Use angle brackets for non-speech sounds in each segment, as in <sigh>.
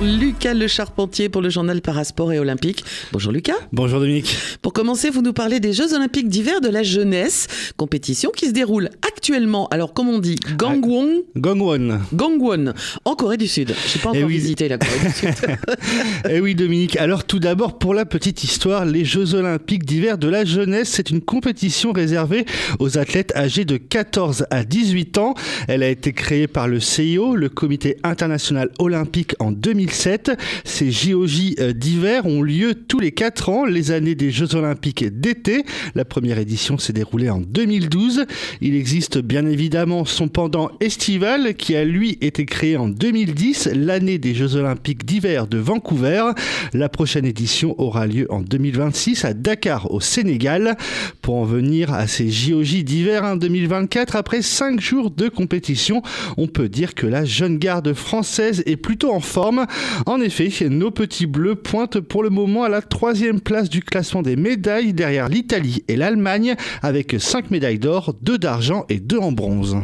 Lucas Le Charpentier pour le journal Parasport et Olympique. Bonjour Lucas. Bonjour Dominique. Pour commencer, vous nous parlez des Jeux Olympiques d'hiver de la jeunesse, compétition qui se déroule actuellement, alors comme on dit, Gangwon. Gangwon. Gangwon, en Corée du Sud. Je n'ai pas eh encore visité la Corée du Sud. <laughs> eh oui Dominique, alors tout d'abord pour la petite histoire, les Jeux Olympiques d'hiver de la jeunesse, c'est une compétition réservée aux athlètes âgés de 14 à 18 ans. Elle a été créée par le CIO, le Comité international olympique en 2000 ces JOJ euh, d'hiver ont lieu tous les 4 ans, les années des Jeux olympiques d'été. La première édition s'est déroulée en 2012. Il existe bien évidemment son pendant estival qui a lui été créé en 2010, l'année des Jeux olympiques d'hiver de Vancouver. La prochaine édition aura lieu en 2026 à Dakar au Sénégal. Pour en venir à ces JOJ d'hiver en 2024, après 5 jours de compétition, on peut dire que la jeune garde française est plutôt en forme. En effet, nos petits bleus pointent pour le moment à la troisième place du classement des médailles derrière l'Italie et l'Allemagne avec 5 médailles d'or, 2 d'argent et 2 en bronze.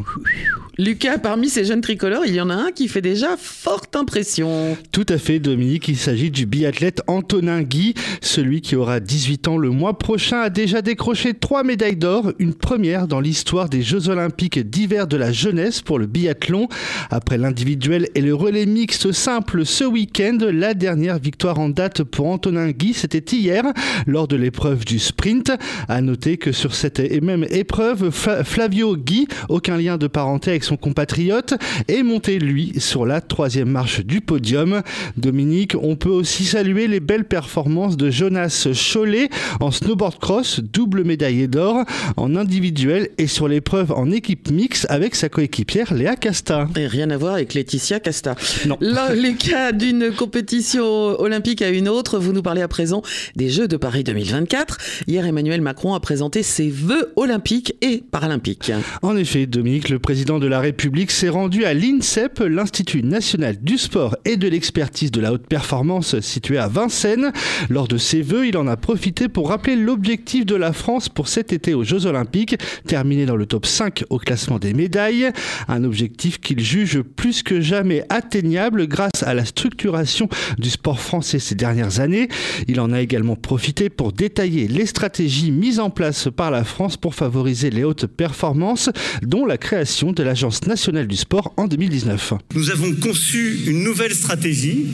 Lucas, parmi ces jeunes tricolores, il y en a un qui fait déjà forte impression. Tout à fait, Dominique. Il s'agit du biathlète Antonin Guy. Celui qui aura 18 ans le mois prochain a déjà décroché trois médailles d'or, une première dans l'histoire des Jeux Olympiques d'hiver de la jeunesse pour le biathlon. Après l'individuel et le relais mixte simple ce week-end, la dernière victoire en date pour Antonin Guy, c'était hier lors de l'épreuve du sprint. À noter que sur cette même épreuve, Flavio Guy, aucun lien de parenté avec son compatriote, est monté lui sur la troisième marche du podium. Dominique, on peut aussi saluer les belles performances de Jonas Cholet en snowboard cross, double médaillé d'or en individuel et sur l'épreuve en équipe mixte avec sa coéquipière Léa Casta. Et rien à voir avec Laetitia Casta. Non. Là, les cas d'une compétition olympique à une autre, vous nous parlez à présent des Jeux de Paris 2024. Hier, Emmanuel Macron a présenté ses vœux olympiques et paralympiques. En effet, Dominique, le président de la République s'est rendu à l'INSEP, l'Institut national du sport et de l'expertise de la haute performance situé à Vincennes. Lors de ses vœux, il en a profité pour rappeler l'objectif de la France pour cet été aux Jeux Olympiques, terminer dans le top 5 au classement des médailles. Un objectif qu'il juge plus que jamais atteignable grâce à la structuration du sport français ces dernières années. Il en a également profité pour détailler les stratégies mises en place par la France pour favoriser les hautes performances, dont la création de l'agence nationale du sport en 2019. Nous avons conçu une nouvelle stratégie,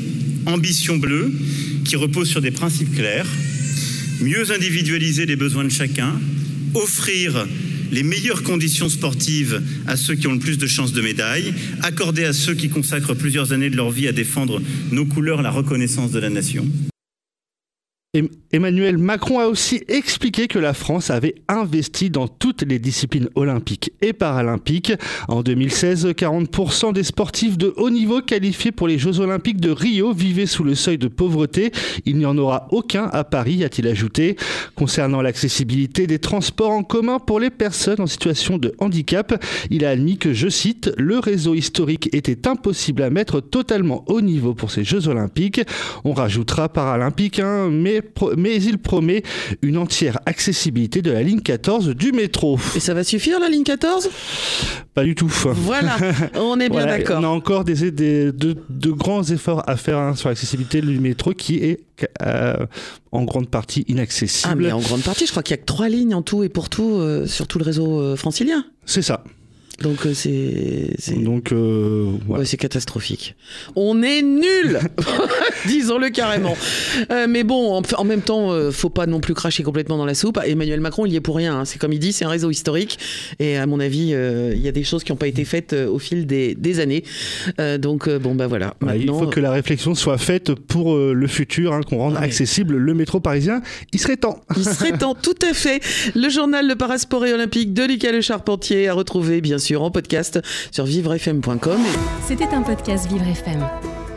Ambition Bleue, qui repose sur des principes clairs. Mieux individualiser les besoins de chacun, offrir les meilleures conditions sportives à ceux qui ont le plus de chances de médaille, accorder à ceux qui consacrent plusieurs années de leur vie à défendre nos couleurs la reconnaissance de la nation. Emmanuel Macron a aussi expliqué que la France avait investi dans toutes les disciplines olympiques et paralympiques. En 2016, 40% des sportifs de haut niveau qualifiés pour les Jeux olympiques de Rio vivaient sous le seuil de pauvreté. Il n'y en aura aucun à Paris, a-t-il ajouté. Concernant l'accessibilité des transports en commun pour les personnes en situation de handicap, il a admis que, je cite, le réseau historique était impossible à mettre totalement au niveau pour ces Jeux olympiques. On rajoutera paralympique, hein, mais mais, il promet une entière accessibilité de la ligne 14 du métro. Et ça va suffire la ligne 14 Pas du tout. Voilà, on est bien d'accord. On a encore des, de, grands efforts à faire hein, sur l'accessibilité du métro qui est euh, en grande partie inaccessible. Ah mais en grande partie, je crois qu'il y a que trois lignes en tout et pour tout euh, sur tout le réseau euh, francilien. C'est ça. Donc c'est donc euh, c'est catastrophique. On est nul, <laughs> <laughs> disons-le carrément. Euh, mais bon, en, même temps, faut pas non plus cracher complètement dans la soupe. Emmanuel Macron, il y est pour rien. Hein. C'est comme il dit, c'est un réseau historique. Et à mon avis, il y a des choses qui n'ont pas été faites au fil des, des années. donc bon bah voilà. il faut que la réflexion soit faite pour le futur, hein, qu'on rende accessible le métro parisien. Il serait temps. Il serait temps, <laughs> tout à fait. Le journal Le Parasport et Olympique de Lucas Le Charpentier a retrouvé bien sûr en podcast sur vivrefm.com. C'était un podcast Vivre FM.